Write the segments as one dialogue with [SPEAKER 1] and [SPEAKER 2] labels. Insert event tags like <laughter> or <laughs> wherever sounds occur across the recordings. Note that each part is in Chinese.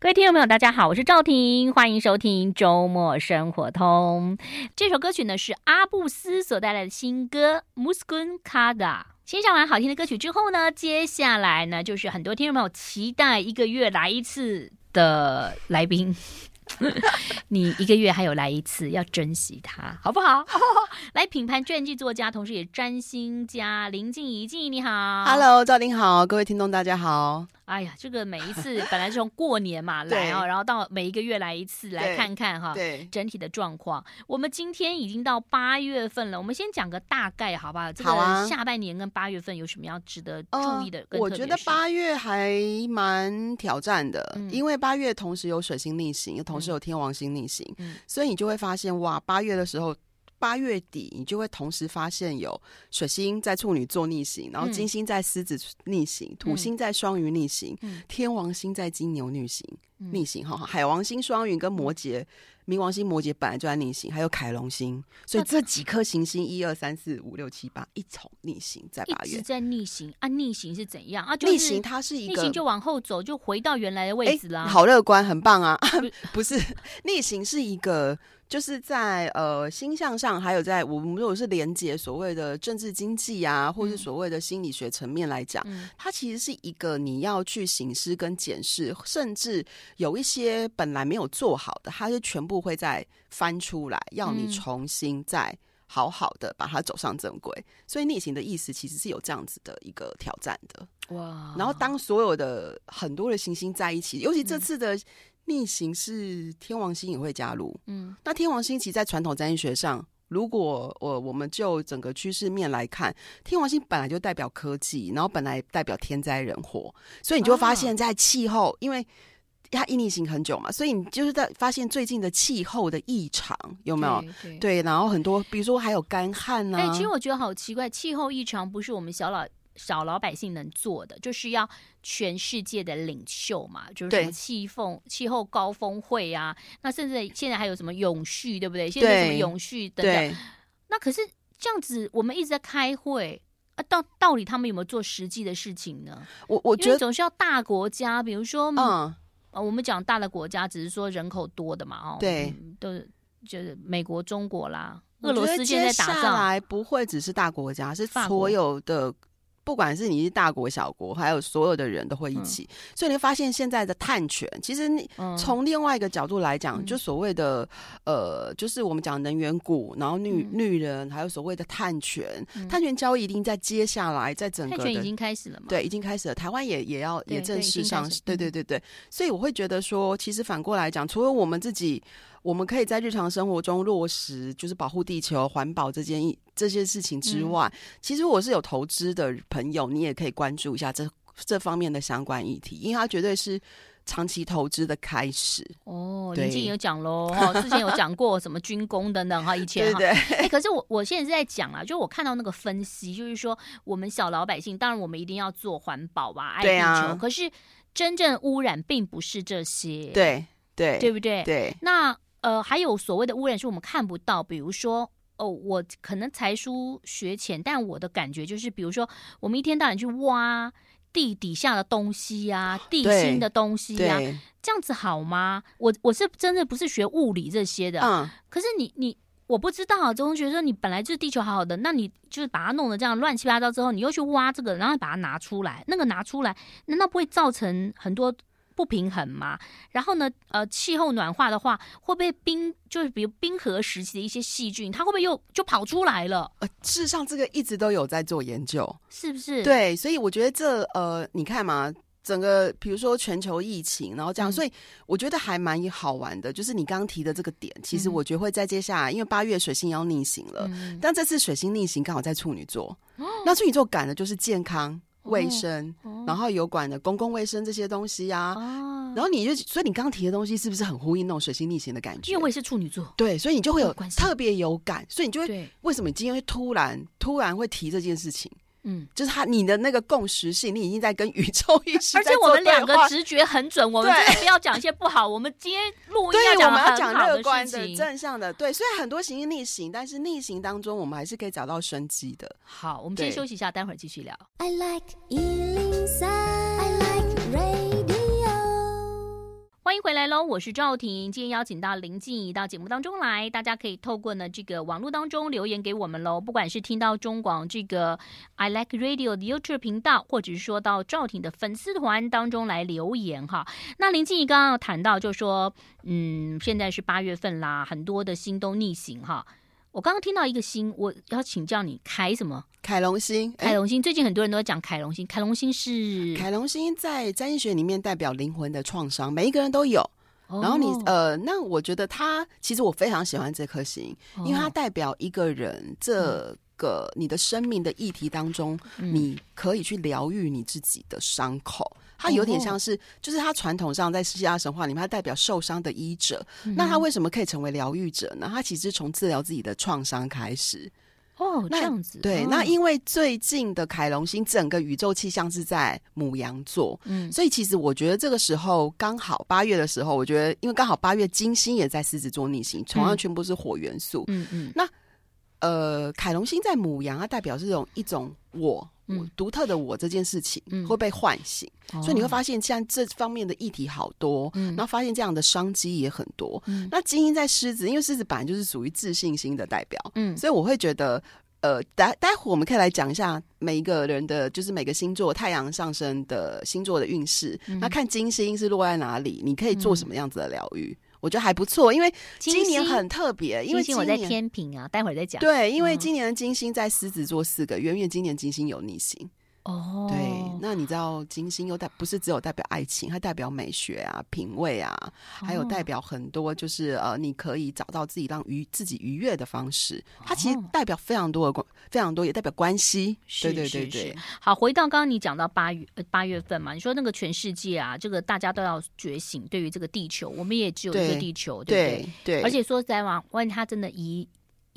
[SPEAKER 1] 各位听众朋友，大家好，我是赵婷，欢迎收听周末生活通。这首歌曲呢是阿布斯所带来的新歌《Muskun Kada》。欣赏完好听的歌曲之后呢，接下来呢就是很多听众朋友期待一个月来一次的来宾。<laughs> 你一个月还有来一次，要珍惜它，好不好？<laughs> 来，品牌传记作家，同时也占星家林静怡，静怡你好
[SPEAKER 2] ，Hello，赵婷好，各位听众大家好。
[SPEAKER 1] 哎呀，这个每一次本来是从过年嘛来啊，然后到每一个月来一次，来看看哈，对整体的状况。我们今天已经到八月份了，我们先讲个大概好不好？这个下半年跟八月份有什么要值得注意的？
[SPEAKER 2] 呃、我觉得八月还蛮挑战的，嗯、因为八月同时有水星逆行，又同时有天王星逆行，嗯、所以你就会发现哇，八月的时候。八月底，你就会同时发现有水星在处女座逆行，然后金星在狮子逆行，嗯、土星在双鱼逆行，嗯、天王星在金牛逆行，嗯、逆行哈，海王星双鱼跟摩羯，冥王星摩羯本来就在逆行，还有凯龙星，所以这几颗行星一二三四五六七八一重逆行在八月，
[SPEAKER 1] 一直在逆行啊，逆行是怎样啊？
[SPEAKER 2] 逆行它是一个
[SPEAKER 1] 逆行就往后走，就回到原来的位置啦。
[SPEAKER 2] 好乐观，很棒啊！不 <laughs> 是 <laughs> 逆行是一个。就是在呃星象上，还有在我们如果是连接所谓的政治经济啊，或是所谓的心理学层面来讲，嗯、它其实是一个你要去省思跟检视，甚至有一些本来没有做好的，它是全部会再翻出来，要你重新再好好的把它走上正轨。嗯、所以逆行的意思其实是有这样子的一个挑战的哇。然后当所有的很多的行星在一起，尤其这次的。嗯逆行是天王星也会加入，嗯，那天王星其实，在传统占星学上，如果我我们就整个趋势面来看，天王星本来就代表科技，然后本来代表天灾人祸，所以你就会发现，在气候，啊、因为它一逆行很久嘛，所以你就是在发现最近的气候的异常有没有？对，对，对，然后很多，比如说还有干旱啊。哎、
[SPEAKER 1] 欸，其实我觉得好奇怪，气候异常不是我们小老。小老百姓能做的，就是要全世界的领袖嘛，就是什么气风气候高峰会啊，那甚至现在还有什么永续，对不对？现在什么永续等等。那可是这样子，我们一直在开会啊，到到底他们有没有做实际的事情呢？
[SPEAKER 2] 我我觉得
[SPEAKER 1] 总是要大国家，比如说，嗯，我们讲大的国家，只是说人口多的嘛，哦，
[SPEAKER 2] 对，
[SPEAKER 1] 都是就是美国、中国啦，俄罗斯现在打仗，
[SPEAKER 2] 来不会只是大国家，是所有的。不管是你是大国小国，还有所有的人都会一起，嗯、所以你会发现现在的探权，其实你从另外一个角度来讲，嗯、就所谓的呃，就是我们讲能源股，然后绿绿人，还有所谓的碳权，嗯、碳权交易一定在接下来在整个的
[SPEAKER 1] 碳权已经开始了嘛？
[SPEAKER 2] 对，已经开始了。台湾也也要也正式上市，对对对对。所以我会觉得说，其实反过来讲，除了我们自己。我们可以在日常生活中落实，就是保护地球、环保这件这些事情之外，嗯、其实我是有投资的朋友，你也可以关注一下这这方面的相关议题，因为它绝对是长期投资的开始。哦，
[SPEAKER 1] 林静仪有讲喽，哈，之前有讲过什么军工等等哈，以前哈，
[SPEAKER 2] 对，对，
[SPEAKER 1] 哎、欸，可是我我现在是在讲啊，就我看到那个分析，就是说我们小老百姓，当然我们一定要做环保吧，爱地球，啊、可是真正污染并不是这些，
[SPEAKER 2] 对对，
[SPEAKER 1] 对不对？
[SPEAKER 2] 对，
[SPEAKER 1] 那。呃，还有所谓的污染是我们看不到，比如说，哦，我可能才疏学浅，但我的感觉就是，比如说，我们一天到晚去挖地底下的东西呀、啊，地心的东西呀、啊，这样子好吗？我我是真的不是学物理这些的，嗯，可是你你我不知道啊，周同学说你本来就是地球好好的，那你就是把它弄得这样乱七八糟之后，你又去挖这个，然后把它拿出来，那个拿出来，难道不会造成很多？不平衡嘛？然后呢？呃，气候暖化的话，会不会冰？就是比如冰河时期的一些细菌，它会不会又就跑出来了？
[SPEAKER 2] 呃，事实上，这个一直都有在做研究，
[SPEAKER 1] 是不是？
[SPEAKER 2] 对，所以我觉得这呃，你看嘛，整个比如说全球疫情，然后这样，嗯、所以我觉得还蛮好玩的。就是你刚刚提的这个点，其实我觉得会在接下来，嗯、因为八月水星要逆行了，嗯、但这次水星逆行刚好在处女座，哦、那处女座赶的就是健康。卫生，哦、然后有管的公共卫生这些东西呀、然后你就，所以你刚刚提的东西是不是很呼应那种水星逆行的感觉？
[SPEAKER 1] 因为我也是处女座，
[SPEAKER 2] 对，所以你就会有特别有感，所以你就会为什么你今天会突然突然会提这件事情？嗯，就是他你的那个共识性，你已经在跟宇宙意识，
[SPEAKER 1] 而且我们两个直觉很准，我们真的不要讲一些不好。我们今天录音要讲乐观的事情，
[SPEAKER 2] 正向的。对，虽然很多行星逆行，但是逆行当中我们还是可以找到生机的。
[SPEAKER 1] 好，我们先休息一下，待会儿继续聊。欢迎回来喽！我是赵婷，今天邀请到林静怡到节目当中来，大家可以透过呢这个网络当中留言给我们喽。不管是听到中广这个 I Like Radio 的 YouTube 频道，或者是说到赵婷的粉丝团当中来留言哈。那林静怡刚刚谈到，就说嗯，现在是八月份啦，很多的新都逆行哈。我刚刚听到一个星，我要请教你凯什么？
[SPEAKER 2] 凯龙星。
[SPEAKER 1] 凯龙星，最近很多人都在讲凯龙星。凯龙星是
[SPEAKER 2] 凯龙星，在占星学里面代表灵魂的创伤，每一个人都有。哦、然后你呃，那我觉得他其实我非常喜欢这颗星，哦、因为它代表一个人这个你的生命的议题当中，嗯、你可以去疗愈你自己的伤口。它有点像是，哦、就是它传统上在希腊神话里面，它代表受伤的医者。嗯、那他为什么可以成为疗愈者呢？他其实从治疗自己的创伤开始。
[SPEAKER 1] 哦，这样子。
[SPEAKER 2] 对，哦、那因为最近的凯龙星整个宇宙气象是在母羊座，嗯，所以其实我觉得这个时候刚好八月的时候，我觉得因为刚好八月金星也在狮子座逆行，同样全部是火元素，嗯嗯。嗯那呃，凯龙星在母羊，它代表这种一种我。嗯，独特的我这件事情会被唤醒，嗯、所以你会发现像这方面的议题好多，嗯，然后发现这样的商机也很多。嗯，那精英在狮子，因为狮子本来就是属于自信心的代表，嗯，所以我会觉得，呃，待待会我们可以来讲一下每一个人的，就是每个星座太阳上升的星座的运势，嗯、那看金星是落在哪里，你可以做什么样子的疗愈。嗯我觉得还不错，因为今年很特别，因为今年
[SPEAKER 1] 我在天平啊，待会儿再讲。
[SPEAKER 2] 对，因为今年的金星在狮子座四个月，因为今年金星有逆行。哦，对，那你知道金星又代不是只有代表爱情，它代表美学啊、品味啊，还有代表很多，就是呃，你可以找到自己让愉自己愉悦的方式。它其实代表非常多的关，非常多也代表关系。对对对对。
[SPEAKER 1] 好，回到刚刚你讲到八月八月份嘛，你说那个全世界啊，这个大家都要觉醒，对于这个地球，我们也只有一个地球，对不对？对。而且说实在话，万一它真的移。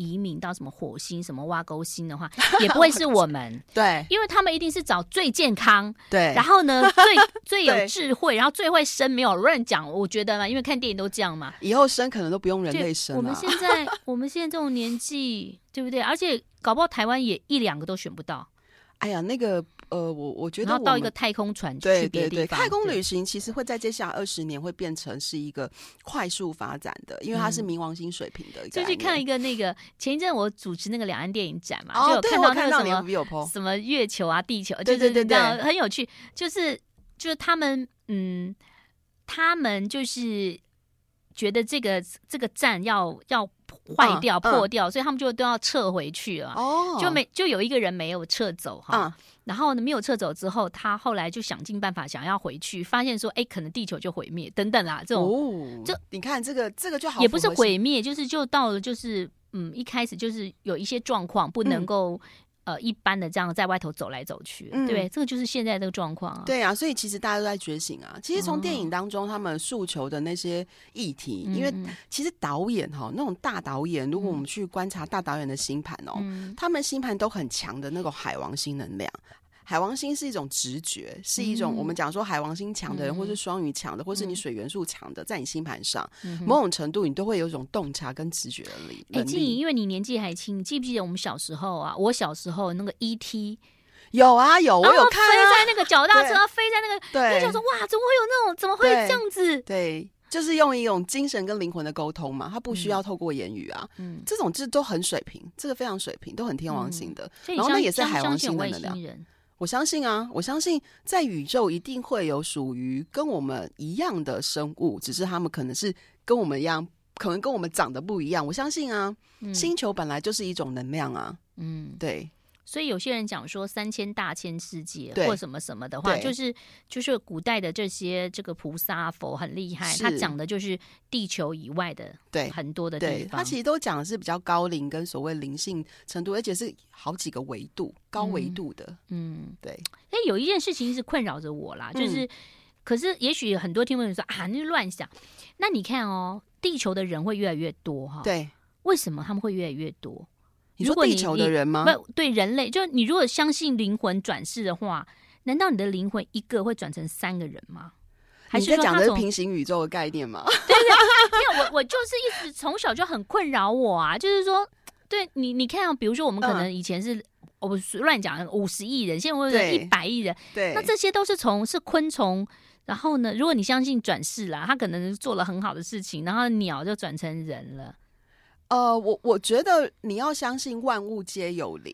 [SPEAKER 1] 移民到什么火星、什么挖沟星的话，<laughs> 也不会是我们。
[SPEAKER 2] 对，
[SPEAKER 1] 因为他们一定是找最健康，
[SPEAKER 2] 对，
[SPEAKER 1] 然后呢，最 <laughs> 最有智慧，然后最会生，没有乱讲。我觉得嘛，因为看电影都这样嘛，
[SPEAKER 2] 以后生可能都不用人类生了。
[SPEAKER 1] 我们现在，我们现在这种年纪，对不对？而且搞不好台湾也一两个都选不到。
[SPEAKER 2] 哎呀，那个。呃，我我觉得我
[SPEAKER 1] 然后到一个太空船去
[SPEAKER 2] 对对对，太空旅行其实会在接下来二十年会变成是一个快速发展的，因为它是冥王星水平的。
[SPEAKER 1] 就去看一个那个前一阵我主持那个两岸电影展嘛，就有看到那个什么什么月球啊、地球，对对对对，很有趣。就是就是他们嗯，他们就是觉得这个这个站要要。坏掉、破掉，所以他们就都要撤回去了。哦，就没就有一个人没有撤走哈。然后呢，没有撤走之后，他后来就想尽办法想要回去，发现说，哎，可能地球就毁灭等等啦。这种，就
[SPEAKER 2] 你看这个这个就好，
[SPEAKER 1] 也不是毁灭，就是就到了就是嗯，一开始就是有一些状况不能够。呃，一般的这样在外头走来走去，嗯、对，这个就是现在这个状况啊。
[SPEAKER 2] 对啊，所以其实大家都在觉醒啊。其实从电影当中他们诉求的那些议题，哦、因为其实导演哈，那种大导演，如果我们去观察大导演的星盘哦，嗯、他们星盘都很强的那个海王星能量。海王星是一种直觉，是一种我们讲说海王星强的人，或是双鱼强的，或是你水元素强的，在你星盘上，某种程度你都会有一种洞察跟直觉的力。哎，静
[SPEAKER 1] 怡，因为你年纪还轻，你记不记得我们小时候啊？我小时候那个 ET
[SPEAKER 2] 有啊有，我有看，
[SPEAKER 1] 飞在那个脚踏车，飞在那个，对，就说哇，怎么会有那种，怎么会这样子？
[SPEAKER 2] 对，就是用一种精神跟灵魂的沟通嘛，他不需要透过言语啊。嗯，这种这都很水平，这个非常水平，都很天王星的，然后那也是海王星的能量。我相信啊，我相信在宇宙一定会有属于跟我们一样的生物，只是他们可能是跟我们一样，可能跟我们长得不一样。我相信啊，嗯、星球本来就是一种能量啊，嗯，对。
[SPEAKER 1] 所以有些人讲说三千大千世界或什么什么的话，就是就是古代的这些这个菩萨佛很厉害，他讲的就是地球以外的对很多的地方，
[SPEAKER 2] 他其实都讲的是比较高龄跟所谓灵性程度，而且是好几个维度高维度的，嗯，对。
[SPEAKER 1] 哎，有一件事情是困扰着我啦，就是可是也许很多听众说啊，那就乱想。那你看哦，地球的人会越来越多哈，
[SPEAKER 2] 对，
[SPEAKER 1] 为什么他们会越来越多？
[SPEAKER 2] 你说地球的人吗？
[SPEAKER 1] 不，对人类，就你如果相信灵魂转世的话，难道你的灵魂一个会转成三个人吗？还是
[SPEAKER 2] 你在讲的是平行宇宙的概念吗？<laughs>
[SPEAKER 1] 对对，没有，我我就是一直从小就很困扰我啊，就是说，对你，你看，啊比如说我们可能以前是，嗯、我乱讲五十亿人，现在会有一百亿人，
[SPEAKER 2] 对，
[SPEAKER 1] 那这些都是从是昆虫然后呢，如果你相信转世啦，他可能做了很好的事情，然后鸟就转成人了。
[SPEAKER 2] 呃，我我觉得你要相信万物皆有灵，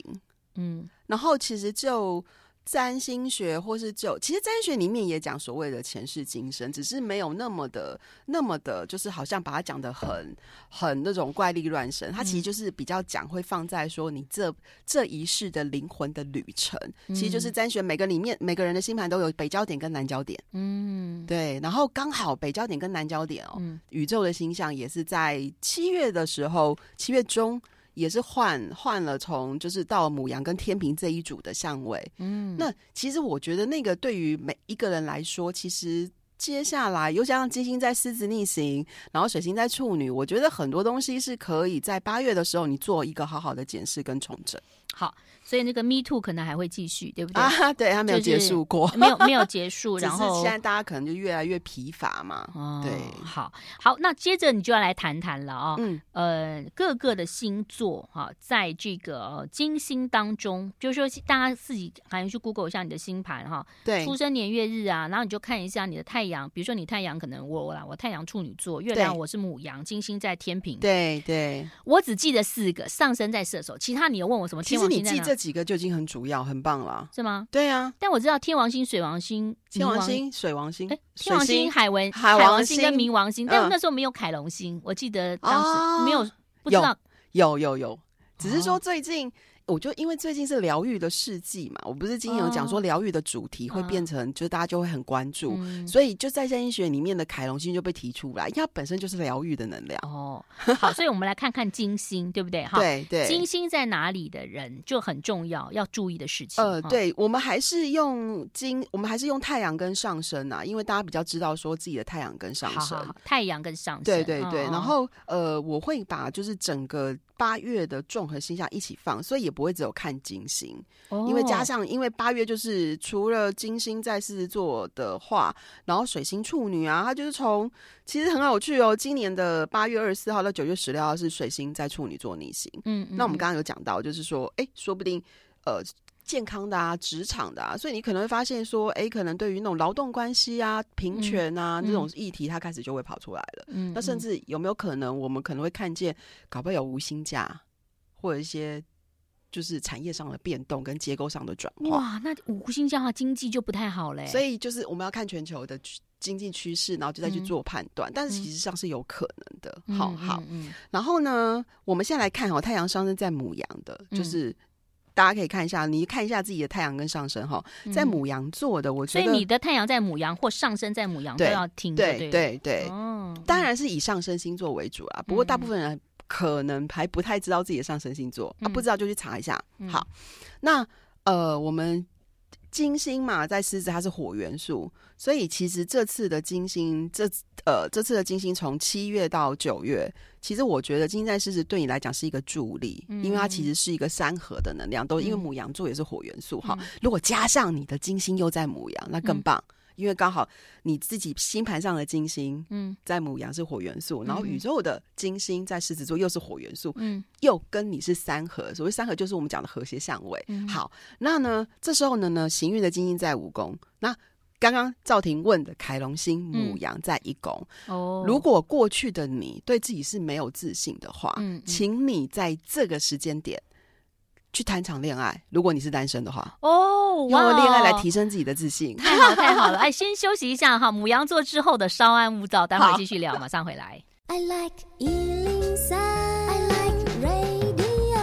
[SPEAKER 2] 嗯，然后其实就。占星学或是就，其实占星学里面也讲所谓的前世今生，只是没有那么的、那么的，就是好像把它讲的很、很那种怪力乱神。它其实就是比较讲会放在说你这这一世的灵魂的旅程，其实就是占星学每个里面每个人的星盘都有北焦点跟南焦点。嗯，对。然后刚好北焦点跟南焦点哦，宇宙的星象也是在七月的时候，七月中。也是换换了，从就是到母羊跟天平这一组的相位。嗯，那其实我觉得那个对于每一个人来说，其实接下来又加上金星在狮子逆行，然后水星在处女，我觉得很多东西是可以在八月的时候你做一个好好的检视跟重整。
[SPEAKER 1] 好。所以那个 Me Too 可能还会继续，对不对？
[SPEAKER 2] 啊，对，他没有结束过，
[SPEAKER 1] 没有没有结束。<laughs> 然后
[SPEAKER 2] 现在大家可能就越来越疲乏嘛。哦，对，
[SPEAKER 1] 好，好，那接着你就要来谈谈了啊。嗯，呃，各个的星座哈，在这个金星当中，就是说大家自己还要去 Google 一下你的星盘哈。
[SPEAKER 2] 对，
[SPEAKER 1] 出生年月日啊，然后你就看一下你的太阳，比如说你太阳可能我我啦，我太阳处女座，月亮我是母羊，金星在天平。
[SPEAKER 2] 对对，
[SPEAKER 1] 我只记得四个，上升在射手，其他你又问我什么？
[SPEAKER 2] 其实你记这几个就已经很主要，很棒了，
[SPEAKER 1] 是吗？
[SPEAKER 2] 对呀、啊，
[SPEAKER 1] 但我知道天王星、水王星、
[SPEAKER 2] 天王星、水王星，哎，
[SPEAKER 1] 天王星、海文、海王星。跟冥王星，但我那时候没有凯龙星，我记得当时没有，哦、不知道。
[SPEAKER 2] 有有有。有，只是说最近。我就因为最近是疗愈的世纪嘛，我不是今天有讲说疗愈的主题会变成，就是大家就会很关注，嗯、所以就在线医学里面的凯龙星就被提出来，因为它本身就是疗愈的能量。哦，
[SPEAKER 1] 好，所以我们来看看金星，对不对？哈，
[SPEAKER 2] 对对，
[SPEAKER 1] 金星在哪里的人就很重要，要注意的事情。
[SPEAKER 2] 呃，对，我们还是用金，我们还是用太阳跟上升啊，因为大家比较知道说自己的太阳跟上升，
[SPEAKER 1] 好好好，太阳跟上升，
[SPEAKER 2] 对对对。哦、然后呃，我会把就是整个。八月的众和星象一起放，所以也不会只有看金星，哦、因为加上因为八月就是除了金星在狮子座的话，然后水星处女啊，它就是从其实很有趣哦。今年的八月二十四号到九月十六号是水星在处女座逆行，嗯，嗯，那我们刚刚有讲到，就是说，哎，说不定呃。健康的啊，职场的啊，所以你可能会发现说，哎，可能对于那种劳动关系啊、平权啊、嗯、这种议题，它开始就会跑出来了。嗯，那甚至有没有可能，我们可能会看见，搞不好有无薪假，或者一些就是产业上的变动跟结构上的转化。
[SPEAKER 1] 哇，那无薪假的话，经济就不太好嘞。
[SPEAKER 2] 所以就是我们要看全球的经济趋势，然后就再去做判断。嗯、但是其实上是有可能的。嗯、好好，嗯，然后呢，我们现在来看哦，太阳上升在母羊的，就是。嗯大家可以看一下，你看一下自己的太阳跟上升哈，在母羊座的，我觉得，
[SPEAKER 1] 所以你的太阳在母羊或上升在母羊都要听，
[SPEAKER 2] 对对对，对哦，当然是以上升星座为主啊。不过大部分人可能还不太知道自己的上升星座，啊，不知道就去查一下。好，那呃，我们。金星嘛，在狮子，它是火元素，所以其实这次的金星，这呃，这次的金星从七月到九月，其实我觉得金星在狮子对你来讲是一个助力，嗯、因为它其实是一个三合的能量，都因为母羊座也是火元素哈。嗯、如果加上你的金星又在母羊，那更棒。嗯因为刚好你自己星盘上的金星，嗯，在母羊是火元素，嗯、然后宇宙的金星在狮子座又是火元素，嗯，又跟你是三合，所谓三合就是我们讲的和谐相位。嗯、好，那呢，这时候呢呢，行运的金星在五宫，那刚刚赵婷问的凯龙星母羊在一宫，哦、嗯，如果过去的你对自己是没有自信的话，嗯，请你在这个时间点。去谈场恋爱，如果你是单身的话哦，用恋爱来提升自己的自信，
[SPEAKER 1] 太好太好了！哎，<laughs> 先休息一下哈，母羊座之后的稍安勿躁，待会儿继续聊，好马上回来。<laughs> I like 103, I like radio。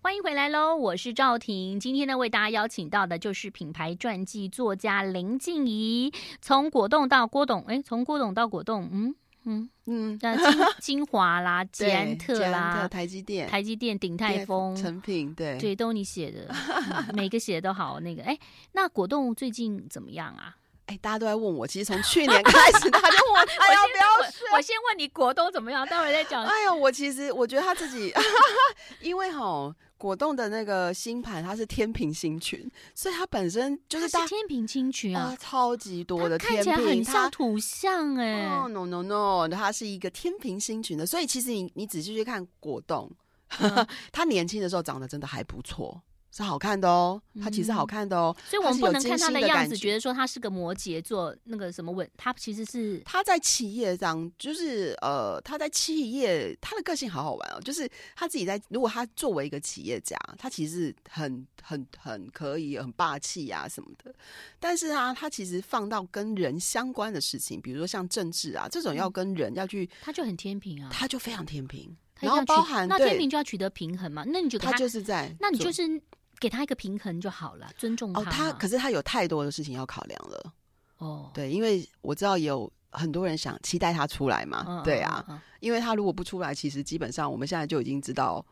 [SPEAKER 1] 欢迎回来喽，我是赵婷，今天呢为大家邀请到的就是品牌传记作家林静怡，从果冻到郭董，哎，从郭董到果冻，嗯。嗯嗯，那精精 <laughs> 华啦、捷安特啦、
[SPEAKER 2] 台积电、
[SPEAKER 1] 台积电、鼎泰丰、
[SPEAKER 2] 成品，对
[SPEAKER 1] 对，都你写的，<laughs> 每个写的都好。那个，哎，那果冻最近怎么样啊？
[SPEAKER 2] 哎，大家都在问我，其实从去年开始，大家就问我，哎呀，不要说，
[SPEAKER 1] 我先问你果冻怎么样，待会儿再讲。
[SPEAKER 2] 哎呀，我其实我觉得他自己，<laughs> 因为哈。果冻的那个星盘，它是天平星群，所以它本身就是大
[SPEAKER 1] 天平星群啊，
[SPEAKER 2] 超级多的天平，
[SPEAKER 1] 看起来很像土象哎。
[SPEAKER 2] 哦，no no no，它是一个天平星群的，所以其实你你仔细去看果冻，嗯、<laughs> 它年轻的时候长得真的还不错。是好看的哦，他其实好看的哦，
[SPEAKER 1] 所以我们不能看他的样子，觉得说他是个摩羯座那个什么稳，他其实是
[SPEAKER 2] 他在企业上，就是呃，他在企业，他的个性好好玩哦，就是他自己在，如果他作为一个企业家，他其实很很很可以，很霸气啊什么的，但是啊，他其实放到跟人相关的事情，比如说像政治啊这种要跟人要去，
[SPEAKER 1] 他就很天平啊，
[SPEAKER 2] 他就非常天平，然后包含
[SPEAKER 1] 那天平就要取得平衡嘛，那你就
[SPEAKER 2] 他就是在，
[SPEAKER 1] 那你就是。给他一个平衡就好了，尊重他。
[SPEAKER 2] 哦，他可是他有太多的事情要考量了。哦，对，因为我知道有很多人想期待他出来嘛。嗯、对啊，嗯嗯、因为他如果不出来，其实基本上我们现在就已经知道，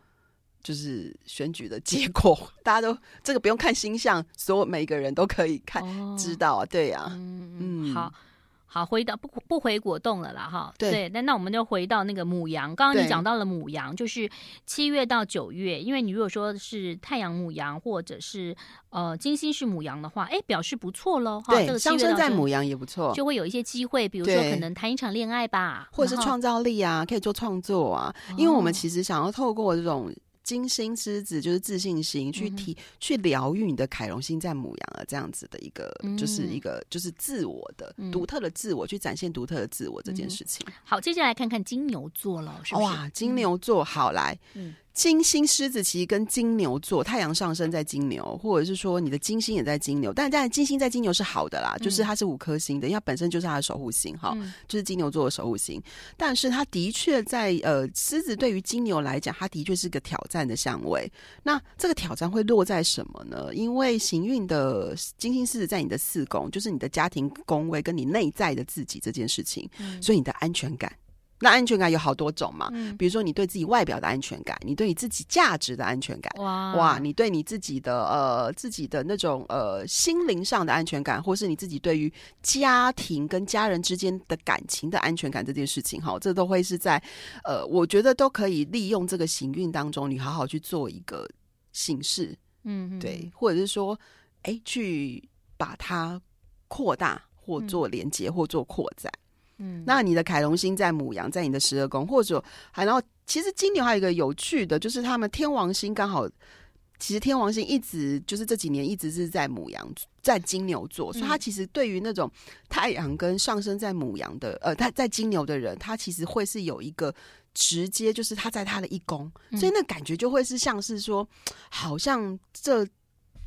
[SPEAKER 2] 就是选举的结果，大家都这个不用看星象，所有每个人都可以看、哦、知道啊。对啊，
[SPEAKER 1] 嗯，嗯好。好，回到不不回果冻了啦，哈。对，那那我们就回到那个母羊。刚刚你讲到了母羊，就是七月到九月，因为你如果说是太阳母羊，或者是呃金星是母羊的话，哎，表示不错喽。
[SPEAKER 2] 对，
[SPEAKER 1] 这个
[SPEAKER 2] 上升在母羊也不错，
[SPEAKER 1] 就会有一些机会，比如说可能谈一场恋爱吧，
[SPEAKER 2] 或者是创造力啊，可以做创作啊。因为我们其实想要透过这种。金星狮子就是自信心，去提、嗯、去疗愈你的凯龙星在母羊啊，这样子的一个，嗯、就是一个就是自我的独、嗯、特的自我，去展现独特的自我这件事情。
[SPEAKER 1] 好，接下来看看金牛座了，是是？
[SPEAKER 2] 哇，金牛座，好来，嗯。金星狮子其实跟金牛座，太阳上升在金牛，或者是说你的金星也在金牛，但但金星在金牛是好的啦，嗯、就是它是五颗星的，因为它本身就是它的守护星哈，嗯、就是金牛座的守护星。但是它的确在呃狮子对于金牛来讲，它的确是个挑战的相位。那这个挑战会落在什么呢？因为行运的金星狮子在你的四宫，就是你的家庭宫位跟你内在的自己这件事情，嗯、所以你的安全感。那安全感有好多种嘛，嗯、比如说你对自己外表的安全感，你对你自己价值的安全感，哇，哇，你对你自己的呃自己的那种呃心灵上的安全感，或是你自己对于家庭跟家人之间的感情的安全感这件事情，哈，这都会是在呃，我觉得都可以利用这个行运当中，你好好去做一个形式，嗯，对，或者是说，哎，去把它扩大或做连接或做扩展。嗯，那你的凯龙星在母羊，在你的十二宫，或者还然后，其实金牛还有一个有趣的，就是他们天王星刚好，其实天王星一直就是这几年一直是在母羊，在金牛座，所以他其实对于那种太阳跟上升在母羊的，呃，他在金牛的人，他其实会是有一个直接，就是他在他的一宫，所以那感觉就会是像是说，好像这。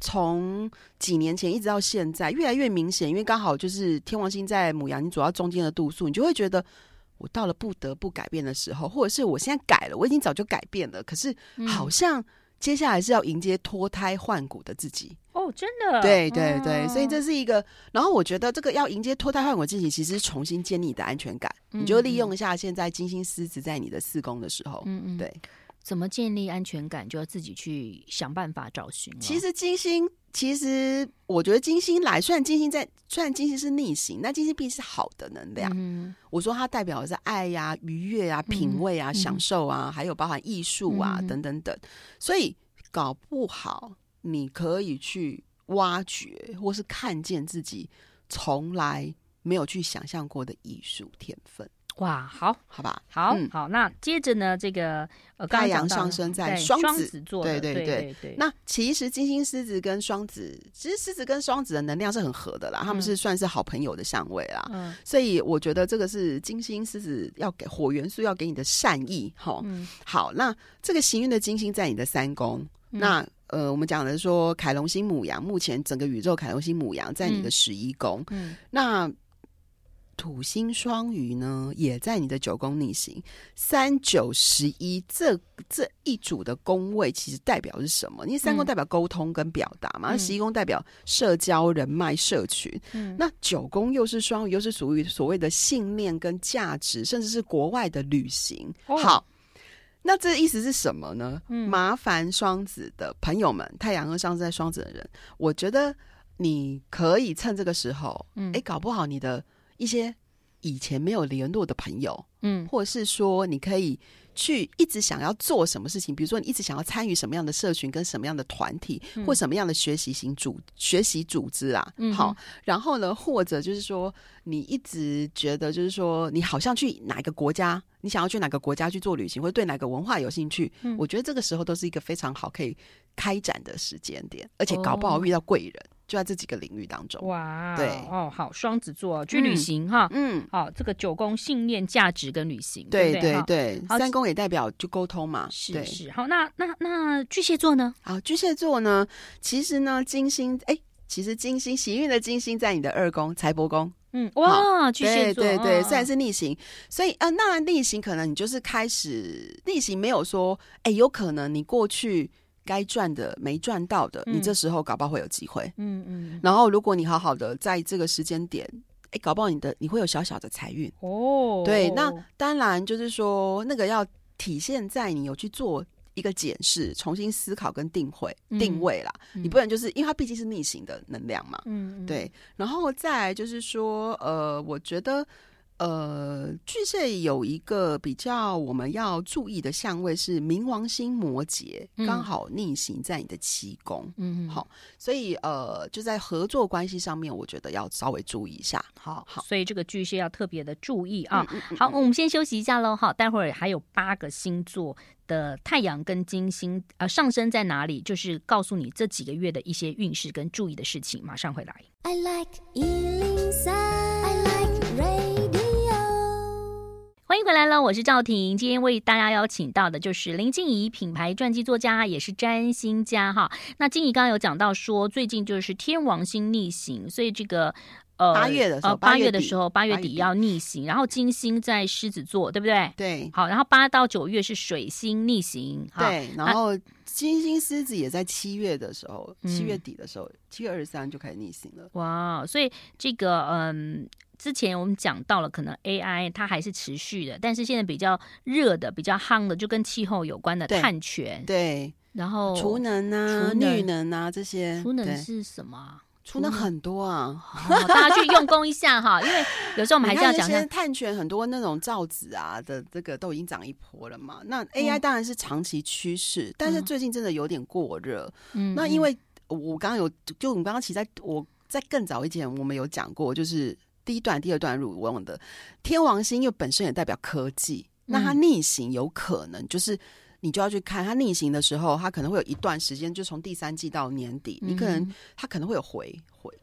[SPEAKER 2] 从几年前一直到现在，越来越明显，因为刚好就是天王星在母羊，你主要中间的度数，你就会觉得我到了不得不改变的时候，或者是我现在改了，我已经早就改变了，可是好像接下来是要迎接脱胎换骨的自己。
[SPEAKER 1] 嗯、哦，真的，
[SPEAKER 2] 对对对，所以这是一个。然后我觉得这个要迎接脱胎换骨自己，其实是重新建立你的安全感，嗯嗯，你就利用一下现在金星狮子在你的四宫的时候，嗯嗯，对。
[SPEAKER 1] 怎么建立安全感，就要自己去想办法找寻。
[SPEAKER 2] 其实金星，其实我觉得金星来，虽然金星在，虽然金星是逆行，那金星毕竟是好的能量。嗯、我说它代表的是爱呀、啊、愉悦啊、品味啊、嗯、享受啊，嗯、还有包含艺术啊、嗯、等等等。所以搞不好你可以去挖掘，或是看见自己从来没有去想象过的艺术天分。
[SPEAKER 1] 哇，好，
[SPEAKER 2] 好吧，
[SPEAKER 1] 好，嗯、好，那接着呢，这个呃，太阳上升在双子，子座，
[SPEAKER 2] 对对对。对。对对，那其实金星狮子跟双子，其实狮子跟双子的能量是很合的啦，嗯、他们是算是好朋友的相位啦。嗯，所以我觉得这个是金星狮子要给火元素要给你的善意，哈。嗯，好，那这个行运的金星在你的三宫，嗯、那呃，我们讲的说凯龙星母羊，目前整个宇宙凯龙星母羊在你的十一宫，嗯，那。土星双鱼呢，也在你的九宫逆行，三九十一这这一组的宫位，其实代表是什么？因为三宫代表沟通跟表达嘛，那十一宫代表社交、人脉、社群。嗯，那九宫又是双鱼，又是属于所谓的信念跟价值，甚至是国外的旅行。哦、好，那这意思是什么呢？嗯、麻烦双子的朋友们，太阳和上升在双子的人，我觉得你可以趁这个时候，嗯，哎，搞不好你的。一些以前没有联络的朋友，
[SPEAKER 1] 嗯，
[SPEAKER 2] 或者是说你可以。去一直想要做什么事情，比如说你一直想要参与什么样的社群，跟什么样的团体，
[SPEAKER 1] 嗯、
[SPEAKER 2] 或什么样的学习型组学习组织啊，
[SPEAKER 1] 嗯、
[SPEAKER 2] 好，然后呢，或者就是说你一直觉得就是说你好像去哪个国家，你想要去哪个国家去做旅行，或者对哪个文化有兴趣，嗯、我觉得这个时候都是一个非常好可以开展的时间点，而且搞不好遇到贵人。哦就在这几个领域当中，
[SPEAKER 1] 哇，
[SPEAKER 2] 对。
[SPEAKER 1] 哦，好，双子座去旅行哈，
[SPEAKER 2] 嗯，
[SPEAKER 1] 好，这个九宫信念、价值跟旅行，
[SPEAKER 2] 对
[SPEAKER 1] 对
[SPEAKER 2] 对？对，三宫也代表就沟通嘛，
[SPEAKER 1] 是是，好，那那那巨蟹座呢？
[SPEAKER 2] 好，巨蟹座呢，其实呢，金星，哎，其实金星喜运的金星在你的二宫财帛宫，
[SPEAKER 1] 嗯，哇，巨蟹座，
[SPEAKER 2] 对对，虽然是逆行，所以呃，那逆行可能你就是开始逆行，没有说，哎，有可能你过去。该赚的没赚到的，嗯、你这时候搞不好会有机会。嗯嗯。然后，如果你好好的在这个时间点，哎，搞不好你的你会有小小的财运哦。对，那当然就是说，那个要体现在你有去做一个检视、重新思考跟定位、嗯、定位啦。嗯、你不能就是因为它毕竟是逆行的能量嘛。嗯。对，然后再来就是说，呃，我觉得。呃，巨蟹有一个比较我们要注意的相位是冥王星摩羯，嗯、刚好逆行在你的七宫，嗯哼，好，所以呃，就在合作关系上面，我觉得要稍微注意一下，好好，
[SPEAKER 1] 所以这个巨蟹要特别的注意啊。嗯嗯嗯、好，我们先休息一下喽，好，待会儿还有八个星座的太阳跟金星呃上升在哪里，就是告诉你这几个月的一些运势跟注意的事情，马上回来。I like 欢迎回来了，我是赵婷。今天为大家邀请到的就是林静怡，品牌传记作家，也是占星家哈。那静怡刚刚有讲到说，最近就是天王星逆行，所以这个呃
[SPEAKER 2] 八月的时候，
[SPEAKER 1] 八月的时候，八月底要逆行，然后金星在狮子座，对不对？
[SPEAKER 2] 对。
[SPEAKER 1] 好，然后八到九月是水星逆行，
[SPEAKER 2] 对。然后金星狮子也在七月的时候，七月底的时候，七月二十三就开始逆行了。
[SPEAKER 1] 哇，所以这个嗯。之前我们讲到了，可能 AI 它还是持续的，但是现在比较热的、比较夯的，就跟气候有关的碳权，
[SPEAKER 2] 对，
[SPEAKER 1] 然后
[SPEAKER 2] 储能啊、绿能啊这些。
[SPEAKER 1] 储能是什么？
[SPEAKER 2] 储能很多啊，
[SPEAKER 1] 大家去用功一下哈，<laughs> 因为有时候我们还是要讲一下
[SPEAKER 2] 碳权，很多那种造纸啊的这个都已经涨一波了嘛。那 AI 当然是长期趋势，但是最近真的有点过热。嗯，那因为我刚刚有，就我们刚刚其实在我在更早以前我们有讲过，就是。第一段、第二段入我忘的天王星，因为本身也代表科技，嗯、那它逆行有可能就是你就要去看它逆行的时候，它可能会有一段时间，就从第三季到年底，嗯、你可能它可能会有回。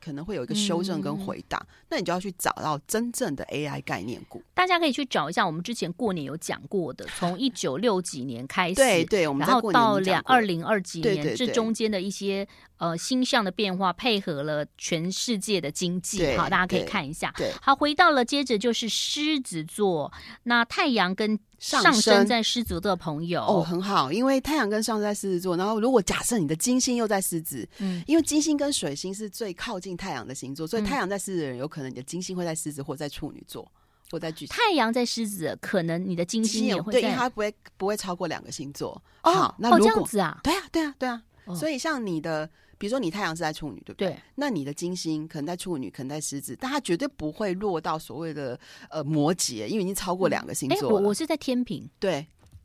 [SPEAKER 2] 可能会有一个修正跟回答，嗯、那你就要去找到真正的 AI 概念股。
[SPEAKER 1] 大家可以去找一下，我们之前过年有讲过的，<laughs> 从一九六几年开始，
[SPEAKER 2] 对对，我们
[SPEAKER 1] 然后到两二零二几年，
[SPEAKER 2] 对对。对
[SPEAKER 1] 这中间的一些呃星象的变化，配合了全世界的经
[SPEAKER 2] 济，
[SPEAKER 1] 好，大家可以看一下。
[SPEAKER 2] 对，
[SPEAKER 1] 好，回到了接着就是狮子座，那太阳跟上升在狮子座的朋友。
[SPEAKER 2] 哦，很好，因为太阳跟上升在狮子座，然后如果假设你的金星又在狮子，嗯，因为金星跟水星是最靠近太阳的星座，所以太阳在狮子的人有可能你的金星会在狮子或在处女座或在巨蟹。
[SPEAKER 1] 太阳在狮子，可能你的金星也会在，
[SPEAKER 2] 对，因为它不会不会超过两个星座。
[SPEAKER 1] 哦，好，那如果这样子啊，
[SPEAKER 2] 对啊，对啊，对啊，所以像你的。比如说你太阳是在处女，对不对？
[SPEAKER 1] 对。
[SPEAKER 2] 那你的金星可能在处女，可能在狮子，但它绝对不会落到所谓的呃摩羯，因为已经超过两个星座了。
[SPEAKER 1] 我我是在天平，
[SPEAKER 2] 对，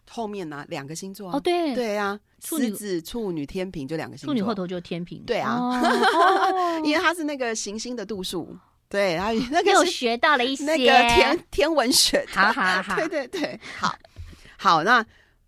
[SPEAKER 2] 后面呢两个星座
[SPEAKER 1] 哦，对。
[SPEAKER 2] 对啊，狮子、处女、天平就两个星座，
[SPEAKER 1] 处女后头就是天平，
[SPEAKER 2] 对啊，<laughs> 因为它是那个行星的度数，对，然后 <laughs> 那个
[SPEAKER 1] 又学到了一些。
[SPEAKER 2] 那个天天文学，
[SPEAKER 1] 好好好，<laughs>
[SPEAKER 2] 对对对，好。好那。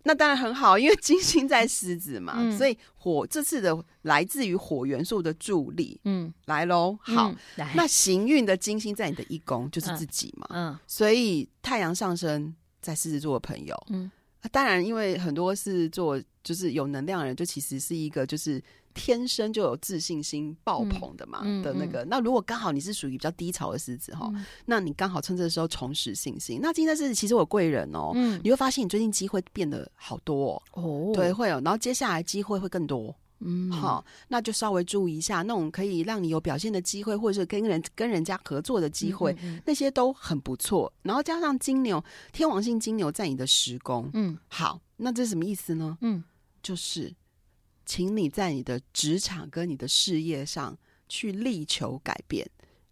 [SPEAKER 2] 那当然很好，因为金星在狮子嘛，嗯、所以火这次的来自于火元素的助力，嗯，来喽。好，嗯、那行运的金星在你的一宫，就是自己嘛，嗯，嗯。所以太阳上升在狮子座的朋友，嗯，当然因为很多是做就是有能量的人，就其实是一个就是。天生就有自信心爆棚的嘛、嗯、的那个，那如果刚好你是属于比较低潮的狮子哈，嗯、那你刚好趁这个时候重拾信心。那今天是其实我有贵人哦，嗯、你会发现你最近机会变得好多哦，哦对，会有，然后接下来机会会更多，嗯，好，那就稍微注意一下那种可以让你有表现的机会，或者是跟人跟人家合作的机会，嗯嗯嗯、那些都很不错。然后加上金牛，天王星金牛在你的时宫，嗯，好，那这是什么意思呢？嗯，就是。请你在你的职场跟你的事业上去力求改变，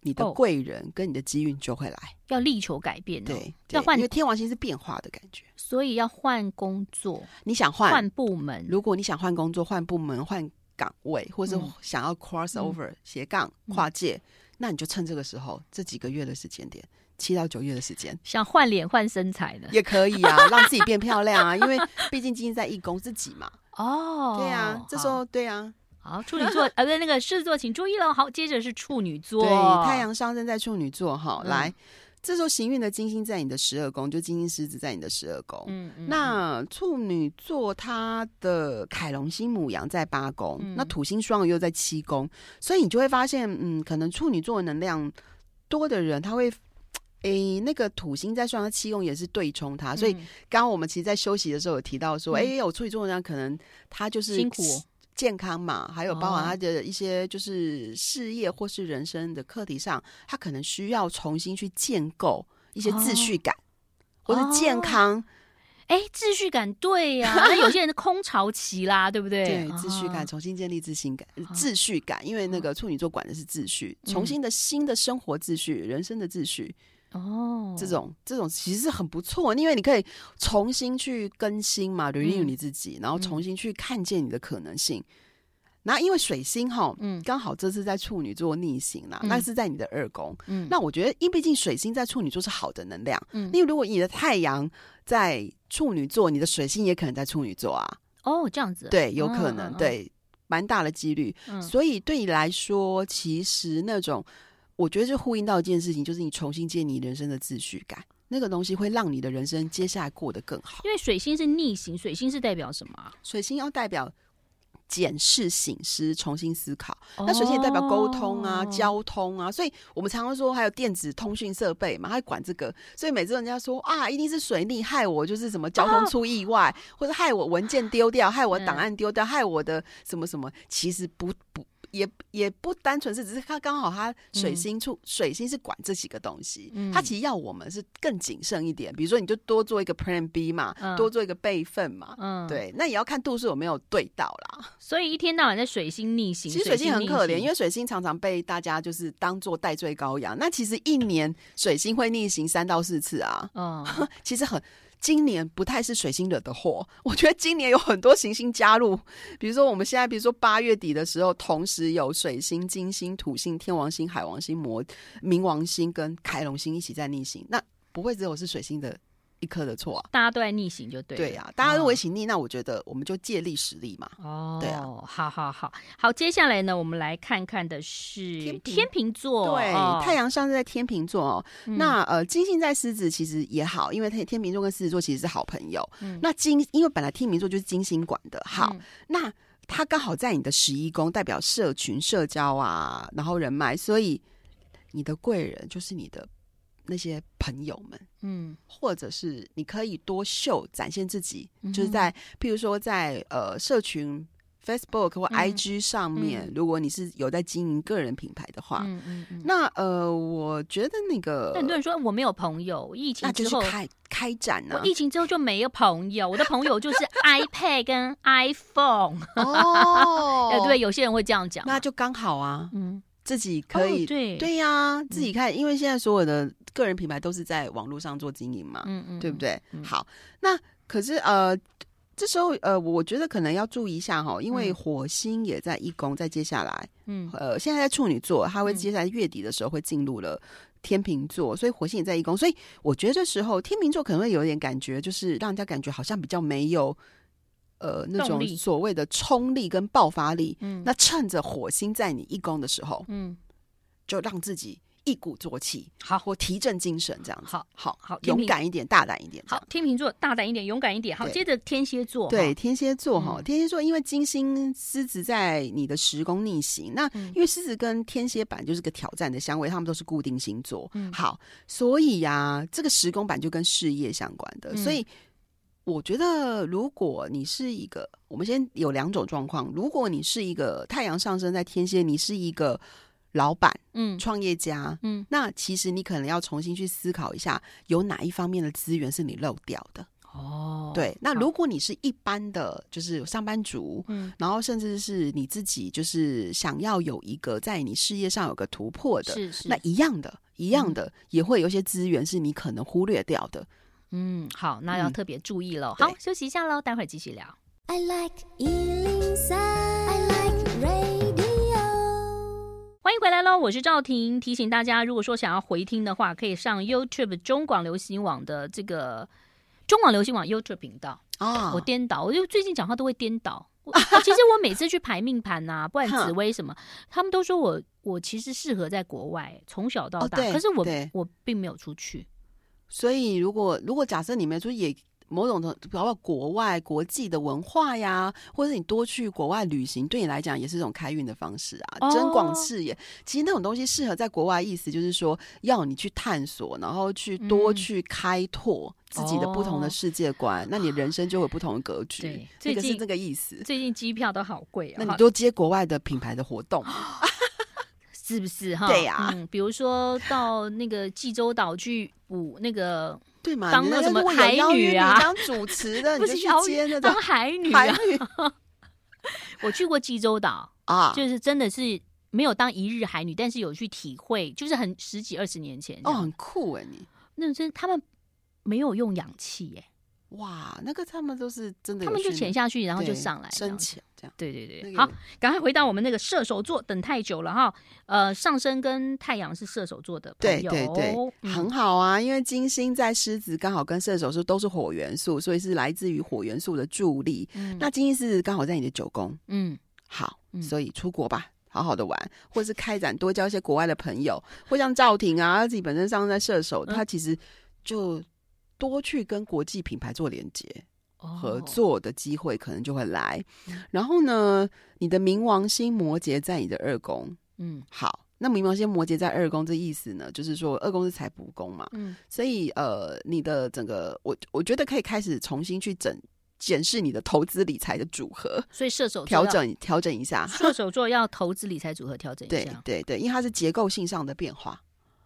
[SPEAKER 2] 你的贵人跟你的机运就会来，
[SPEAKER 1] 要力求改变的。
[SPEAKER 2] 对，
[SPEAKER 1] 要换，
[SPEAKER 2] 因为天王星是变化的感觉，
[SPEAKER 1] 所以要换工作。
[SPEAKER 2] 你想换
[SPEAKER 1] 换部门？
[SPEAKER 2] 如果你想换工作、换部门、换岗位，或是想要 cross over、嗯、斜杠跨界，那你就趁这个时候，这几个月的时间点。七到九月的时间，
[SPEAKER 1] 想换脸换身材的
[SPEAKER 2] 也可以啊，<laughs> 让自己变漂亮啊，因为毕竟今天在一宫自己嘛。哦，对啊，这时候对啊，
[SPEAKER 1] 好，处女座 <laughs> 呃，不对，那个狮子座，请注意了。好，接着是处女座，
[SPEAKER 2] 对，太阳上升在处女座哈。来，这时候行运的金星在你的十二宫，就金星狮子在你的十二宫。嗯嗯。那处女座它的凯龙星母羊在八宫，那土星双鱼又在七宫，所以你就会发现，嗯，可能处女座的能量多的人，他会。诶、欸，那个土星在双鱼七宫也是对冲它，嗯、所以刚刚我们其实，在休息的时候有提到说，哎、嗯，欸、有处女座的人可能他就是
[SPEAKER 1] 辛苦
[SPEAKER 2] 健康嘛，还有包含他的一些就是事业或是人生的课题上，他可能需要重新去建构一些秩序感，哦、或者健康。
[SPEAKER 1] 哎、欸，秩序感对呀、啊，<laughs> 那有些人是空巢期啦，对不对？
[SPEAKER 2] 对，秩序感，重新建立自信感，哦、秩序感，因为那个处女座管的是秩序，嗯、重新的新的生活秩序，人生的秩序。哦，这种这种其实是很不错，因为你可以重新去更新嘛，renew 你自己，嗯、然后重新去看见你的可能性。那、嗯、因为水星哈，嗯，刚好这次在处女座逆行啦，嗯、那是在你的二宫，嗯，那我觉得，因为毕竟水星在处女座是好的能量，嗯，因为如果你的太阳在处女座，你的水星也可能在处女座啊。
[SPEAKER 1] 哦，这样子，
[SPEAKER 2] 对，有可能，哦、对，蛮大的几率。嗯、所以对你来说，其实那种。我觉得就呼应到一件事情，就是你重新建立人生的秩序感，那个东西会让你的人生接下来过得更好。
[SPEAKER 1] 因为水星是逆行，水星是代表什么？
[SPEAKER 2] 水星要代表检视、醒思、重新思考。哦、那水星也代表沟通啊、交通啊，所以我们常常说还有电子通讯设备嘛，他会管这个。所以每次人家说啊，一定是水逆害我，就是什么交通出意外，哦、或者害我文件丢掉，害我档案丢掉，嗯、害我的什么什么，其实不不。也也不单纯是，只是他刚好他水星处、嗯、水星是管这几个东西，嗯、他其实要我们是更谨慎一点。比如说，你就多做一个 Plan B 嘛，嗯、多做一个备份嘛，嗯，对，那也要看度数有没有对到啦。
[SPEAKER 1] 所以一天到晚在水星逆行，
[SPEAKER 2] 其实水星很可怜，因为水星常常被大家就是当做代罪羔羊。那其实一年水星会逆行三到四次啊，嗯，<laughs> 其实很。今年不太是水星惹的祸，<laughs> 我觉得今年有很多行星加入，比如说我们现在，比如说八月底的时候，同时有水星、金星、土星、天王星、海王星、魔冥王星跟凯龙星一起在逆行，那不会只有是水星的。一颗的错啊，
[SPEAKER 1] 大家都在逆行就对。
[SPEAKER 2] 对呀、啊，大家都为行逆，哦、那我觉得我们就借力使力嘛。哦，对啊，
[SPEAKER 1] 好好好好，接下来呢，我们来看看的是天秤天秤座，
[SPEAKER 2] 对，哦、太阳上是在天秤座哦。嗯、那呃，金星在狮子其实也好，因为天天秤座跟狮子座其实是好朋友。嗯、那金因为本来天秤座就是金星管的，好，嗯、那他刚好在你的十一宫，代表社群、社交啊，然后人脉，所以你的贵人就是你的。那些朋友们，嗯，或者是你可以多秀展现自己，嗯、就是在譬如说在呃社群 Facebook 或 IG 上面，嗯、如果你是有在经营个人品牌的话，嗯嗯嗯，那呃，我觉得那个
[SPEAKER 1] 很多人说我没有朋友，疫情之后
[SPEAKER 2] 开开展呢、啊，
[SPEAKER 1] 我疫情之后就没有朋友，我的朋友就是 iPad 跟 iPhone <laughs>
[SPEAKER 2] 哦，
[SPEAKER 1] 对 <laughs> 对，有些人会这样讲，
[SPEAKER 2] 那就刚好啊，嗯。自己可以、哦、对。对呀，自己看，因为现在所有的个人品牌都是在网络上做经营嘛，嗯嗯，对不对？嗯、好，那可是呃，这时候呃，我觉得可能要注意一下哈，因为火星也在一宫，在接下来，嗯。呃，现在在处女座，它会接下来月底的时候会进入了天秤座，所以火星也在一宫，所以我觉得这时候天秤座可能会有点感觉，就是让人家感觉好像比较没有。呃，那种所谓的冲力跟爆发力，嗯，那趁着火星在你一宫的时候，嗯，就让自己一鼓作气，好，或提振精神，这样子，
[SPEAKER 1] 好，
[SPEAKER 2] 好，好，勇敢一点，大胆一点，
[SPEAKER 1] 好，天秤座大胆一点，勇敢一点，好，接着天蝎座，
[SPEAKER 2] 对，天蝎座哈，天蝎座因为金星狮子在你的时宫逆行，那因为狮子跟天蝎版就是个挑战的相位，他们都是固定星座，嗯，好，所以呀，这个时宫版就跟事业相关的，所以。我觉得，如果你是一个，我们先有两种状况。如果你是一个太阳上升在天蝎，你是一个老板，嗯，创业家，嗯，那其实你可能要重新去思考一下，有哪一方面的资源是你漏掉的。哦，对，那如果你是一般的，就是上班族，嗯，然后甚至是你自己，就是想要有一个在你事业上有个突破的，
[SPEAKER 1] 是是，
[SPEAKER 2] 那一样的，一样的，也会有一些资源是你可能忽略掉的。
[SPEAKER 1] 嗯，好，那要特别注意喽。好，休息一下喽，待会儿继续聊。I like 103, I like radio。欢迎回来喽，我是赵婷。提醒大家，如果说想要回听的话，可以上 YouTube 中广流行网的这个中广流行网 YouTube 频道啊。我颠倒，我就最近讲话都会颠倒。<laughs> 其实我每次去排命盘呐，不管紫薇什么，他们都说我我其实适合在国外，从小到大。可是我我并没有出去。
[SPEAKER 2] 所以，如果如果假设你们说也某种的，包括国外国际的文化呀，或者是你多去国外旅行，对你来讲也是一种开运的方式啊，哦、增广视野。其实那种东西适合在国外，意思就是说要你去探索，然后去多去开拓自己的不同的世界观，嗯、那你人生就会有不同的格局。对，这个是这个意思。
[SPEAKER 1] 最近机票都好贵啊，
[SPEAKER 2] 那你多接国外的品牌的活动。<laughs> <laughs>
[SPEAKER 1] 是不是哈？
[SPEAKER 2] 对呀、啊
[SPEAKER 1] 嗯，比如说到那个济州岛去补那个，<laughs>
[SPEAKER 2] 对嘛？
[SPEAKER 1] 当那什么海女啊？
[SPEAKER 2] 当主持的，<laughs>
[SPEAKER 1] 不是邀约当海女啊？女 <laughs> 我去过济州岛啊，就是真的是没有当一日海女，但是有去体会，就是很十几二十年前
[SPEAKER 2] 哦，很酷哎，你
[SPEAKER 1] 那真他们没有用氧气耶。
[SPEAKER 2] 哇，那个他们都是真的，
[SPEAKER 1] 他们就潜下去，然后就上来
[SPEAKER 2] 深潜这样。
[SPEAKER 1] 对对对，那个、好，赶快回到我们那个射手座，等太久了哈。呃，上升跟太阳是射手座的朋友，
[SPEAKER 2] 对对对，嗯、很好啊。因为金星在狮子，刚好跟射手是都是火元素，所以是来自于火元素的助力。嗯、那金星狮子刚好在你的九宫，嗯，好，所以出国吧，好好的玩，或是开展多交一些国外的朋友，或像赵婷啊，自己本身上升在射手，他其实就。多去跟国际品牌做连接，合作的机会可能就会来。Oh. 然后呢，你的冥王星摩羯在你的二宫，嗯，好，那冥王星摩羯在二宫，这意思呢，就是说二宫是财帛宫嘛，嗯，所以呃，你的整个我我觉得可以开始重新去整检视你的投资理财的组合，<laughs>
[SPEAKER 1] 所以射手
[SPEAKER 2] 调整调整一下，
[SPEAKER 1] 射手座要投资理财组合调整一下，<laughs>
[SPEAKER 2] 对对对，因为它是结构性上的变化。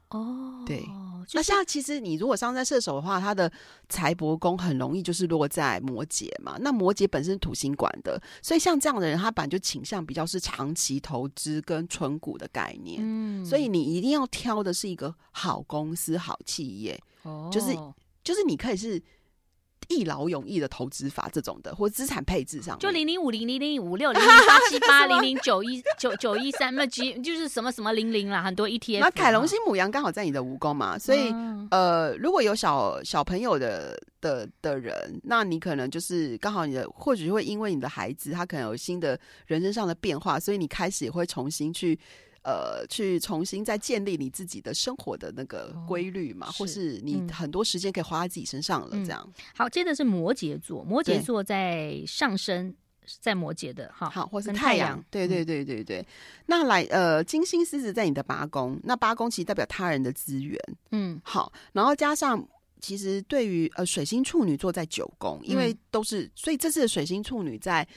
[SPEAKER 2] 哦，oh, 对，就是、那像其实你如果上在射手的话，他的财帛宫很容易就是落在摩羯嘛。那摩羯本身是土星管的，所以像这样的人，他本来就倾向比较是长期投资跟存股的概念。嗯，所以你一定要挑的是一个好公司、好企业。哦、oh.，就是就是你可以是。一劳永逸的投资法这种的，或资产配置上，
[SPEAKER 1] 就零零五零零零五六零零八 <laughs> 七八零零九一九九一三，那几就是什么什么零零啦，很多 ETF。
[SPEAKER 2] 那凯龙星母羊刚好在你的蜈蚣嘛，所以、嗯、呃，如果有小小朋友的的的人，那你可能就是刚好你的，或许会因为你的孩子他可能有新的人生上的变化，所以你开始也会重新去。呃，去重新再建立你自己的生活的那个规律嘛，哦、或是你很多时间可以花在自己身上了，这样、嗯。
[SPEAKER 1] 好，接着是摩羯座，摩羯座在上升，在摩羯的哈，
[SPEAKER 2] 好，或是太阳，对对对对对。嗯、那来呃，金星狮子在你的八宫，那八宫其实代表他人的资源，嗯，好，然后加上其实对于呃水星处女座在九宫，因为都是，嗯、所以这次的水星处女在，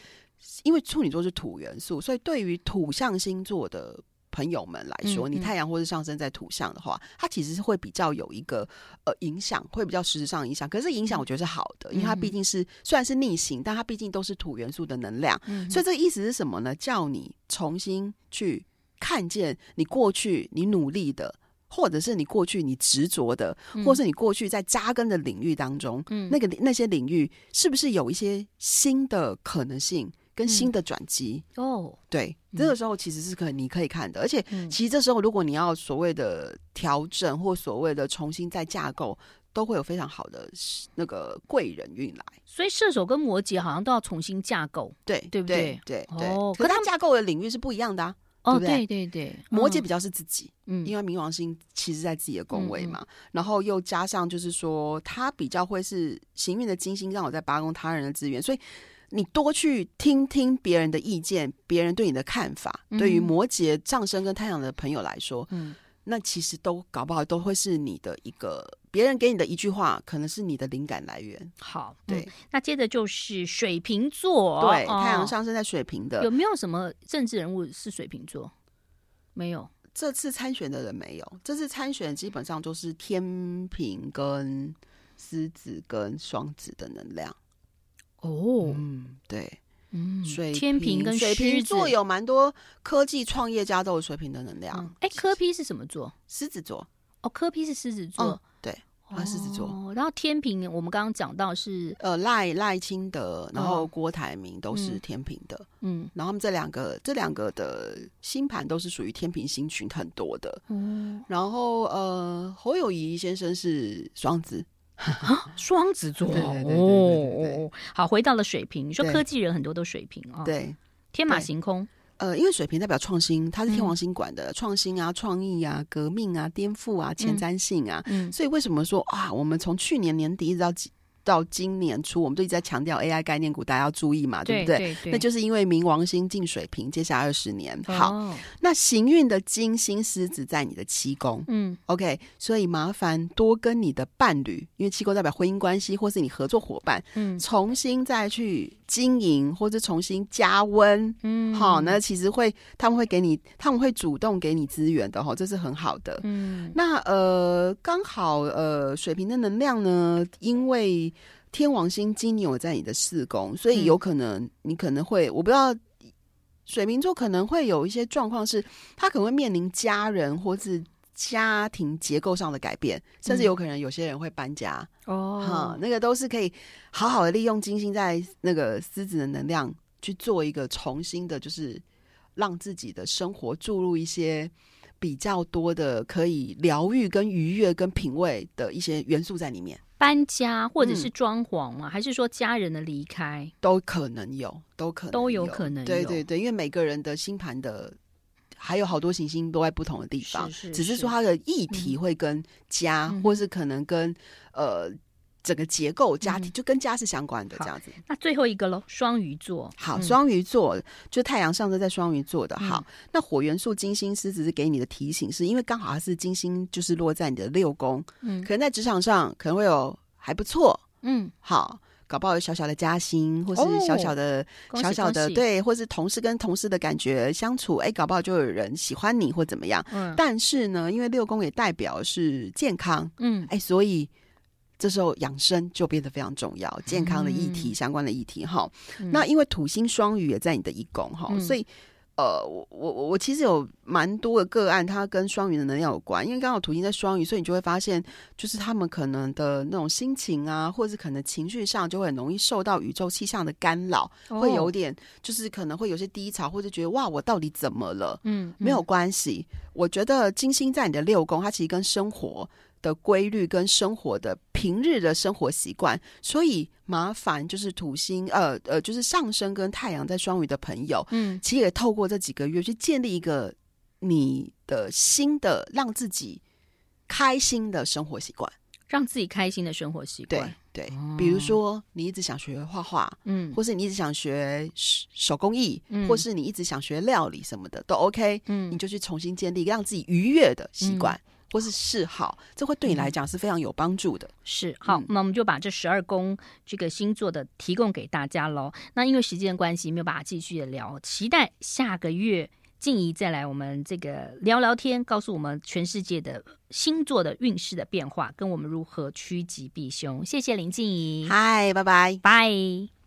[SPEAKER 2] 因为处女座是土元素，所以对于土象星座的。朋友们来说，你太阳或是上升在土象的话，它其实是会比较有一个呃影响，会比较实质上影响。可是影响我觉得是好的，嗯、因为它毕竟是虽然是逆行，但它毕竟都是土元素的能量。嗯、所以这个意思是什么呢？叫你重新去看见你过去你努力的，或者是你过去你执着的，嗯、或是你过去在扎根的领域当中，嗯、那个那些领域是不是有一些新的可能性？跟新的转机、嗯、哦，对，嗯、这个时候其实是可你可以看的，而且其实这时候如果你要所谓的调整或所谓的重新再架构，都会有非常好的那个贵人运来。
[SPEAKER 1] 所以射手跟摩羯好像都要重新架构，
[SPEAKER 2] 对
[SPEAKER 1] 对不对？
[SPEAKER 2] 对对。哦，可他们架构的领域是不一样的啊。哦，对对对，对，摩羯比较是自己，嗯，因为冥王星其实在自己的宫位嘛，嗯、然后又加上就是说，他比较会是行运的金星让我在八宫他人的资源，所以。你多去听听别人的意见，别人对你的看法，嗯、对于摩羯上升跟太阳的朋友来说，嗯，那其实都搞不好都会是你的一个别人给你的一句话，可能是你的灵感来源。
[SPEAKER 1] 好，对、嗯，那接着就是水瓶座，
[SPEAKER 2] 对，哦、太阳上升在水瓶的，
[SPEAKER 1] 有没有什么政治人物是水瓶座？没有，
[SPEAKER 2] 这次参选的人没有，这次参选基本上都是天平跟狮子跟双子的能量。
[SPEAKER 1] 哦，
[SPEAKER 2] 嗯，对，
[SPEAKER 1] 嗯，
[SPEAKER 2] 水
[SPEAKER 1] 天平跟
[SPEAKER 2] 水瓶座
[SPEAKER 1] 有
[SPEAKER 2] 有蛮多科技创业家都有水瓶的能量。
[SPEAKER 1] 哎，柯 P 是什么座？
[SPEAKER 2] 狮子座。
[SPEAKER 1] 哦，柯 P 是狮子座。
[SPEAKER 2] 嗯啊，狮子座，
[SPEAKER 1] 然后天平，我们刚刚讲到是
[SPEAKER 2] 呃赖赖清德，然后郭台铭都是天平的，嗯，然后他们这两个这两个的星盘都是属于天平星群很多的，嗯，然后呃侯友宜先生是双子，
[SPEAKER 1] 双子座，
[SPEAKER 2] 对对对对，
[SPEAKER 1] 好，回到了水瓶，你说科技人很多都水瓶啊，
[SPEAKER 2] 对，
[SPEAKER 1] 天马行空。
[SPEAKER 2] 呃，因为水瓶代表创新，它是天王星管的创、嗯、新啊、创意啊、革命啊、颠覆啊、前瞻性啊，嗯，所以为什么说啊，我们从去年年底一直到几？到今年初，我们都一直在强调 AI 概念股，大家要注意嘛，对不对？对对对，那就是因为冥王星进水平，接下来二十年。好，哦、那行运的金星狮子在你的七宫，嗯，OK，所以麻烦多跟你的伴侣，因为七宫代表婚姻关系，或是你合作伙伴，嗯，重新再去经营，或者重新加温，嗯，好，那其实会他们会给你，他们会主动给你资源的，哈，这是很好的。嗯，那呃，刚好呃，水瓶的能量呢，因为天王星金牛在你的四宫，所以有可能你可能会，我不知道水瓶座可能会有一些状况，是他可能会面临家人或是家庭结构上的改变，甚至有可能有些人会搬家哦。哈，那个都是可以好好的利用金星在那个狮子的能量去做一个重新的，就是让自己的生活注入一些比较多的可以疗愈、跟愉悦、跟品味的一些元素在里面。
[SPEAKER 1] 搬家或者是装潢嘛，嗯、还是说家人的离开？
[SPEAKER 2] 都可能有，都可能
[SPEAKER 1] 都有可能有。
[SPEAKER 2] 对对对，因为每个人的星盘的还有好多行星都在不同的地方，是是是，只是说它的议题会跟家，嗯、或是可能跟呃整个结构家庭、嗯、就跟家是相关的这样子。
[SPEAKER 1] 那最后一个喽，双鱼座。
[SPEAKER 2] 好，双鱼座、嗯、就太阳上升在双鱼座的。好，嗯、那火元素金星狮子是给你的提醒，是因为刚好它是金星，就是落在你的六宫，嗯，可能在职场上可能会有。还不错，嗯，好，搞不好有小小的加薪，或是小小的、哦、小小的对，或是同事跟同事的感觉相处，哎，搞不好就有人喜欢你或怎么样。嗯，但是呢，因为六宫也代表是健康，嗯，哎，所以这时候养生就变得非常重要，健康的议题、嗯、相关的议题哈。嗯、那因为土星双鱼也在你的一宫哈，嗯、所以。呃，我我我其实有蛮多的个案，它跟双鱼的能量有关，因为刚好土星在双鱼，所以你就会发现，就是他们可能的那种心情啊，或者是可能情绪上，就会很容易受到宇宙气象的干扰，哦、会有点，就是可能会有些低潮，或者觉得哇，我到底怎么了？嗯，嗯没有关系，我觉得金星在你的六宫，它其实跟生活的规律跟生活的平日的生活习惯，所以麻烦就是土星呃呃，就是上升跟太阳在双鱼的朋友，嗯，其实也透过这几个月去建立一个你的新的让自己开心的生活习惯，
[SPEAKER 1] 让自己开心的生活
[SPEAKER 2] 习惯。对比如说你一直想学画画，嗯，或是你一直想学手工艺，嗯，或是你一直想学料理什么的都 OK，嗯，你就去重新建立让自己愉悦的习惯。嗯或是嗜好，这会对你来讲是非常有帮助的。
[SPEAKER 1] 是好，嗯、那我们就把这十二宫这个星座的提供给大家喽。那因为时间关系，没有办法继续的聊，期待下个月静怡再来我们这个聊聊天，告诉我们全世界的星座的运势的变化，跟我们如何趋吉避凶。谢谢林静怡，
[SPEAKER 2] 嗨，拜拜，
[SPEAKER 1] 拜。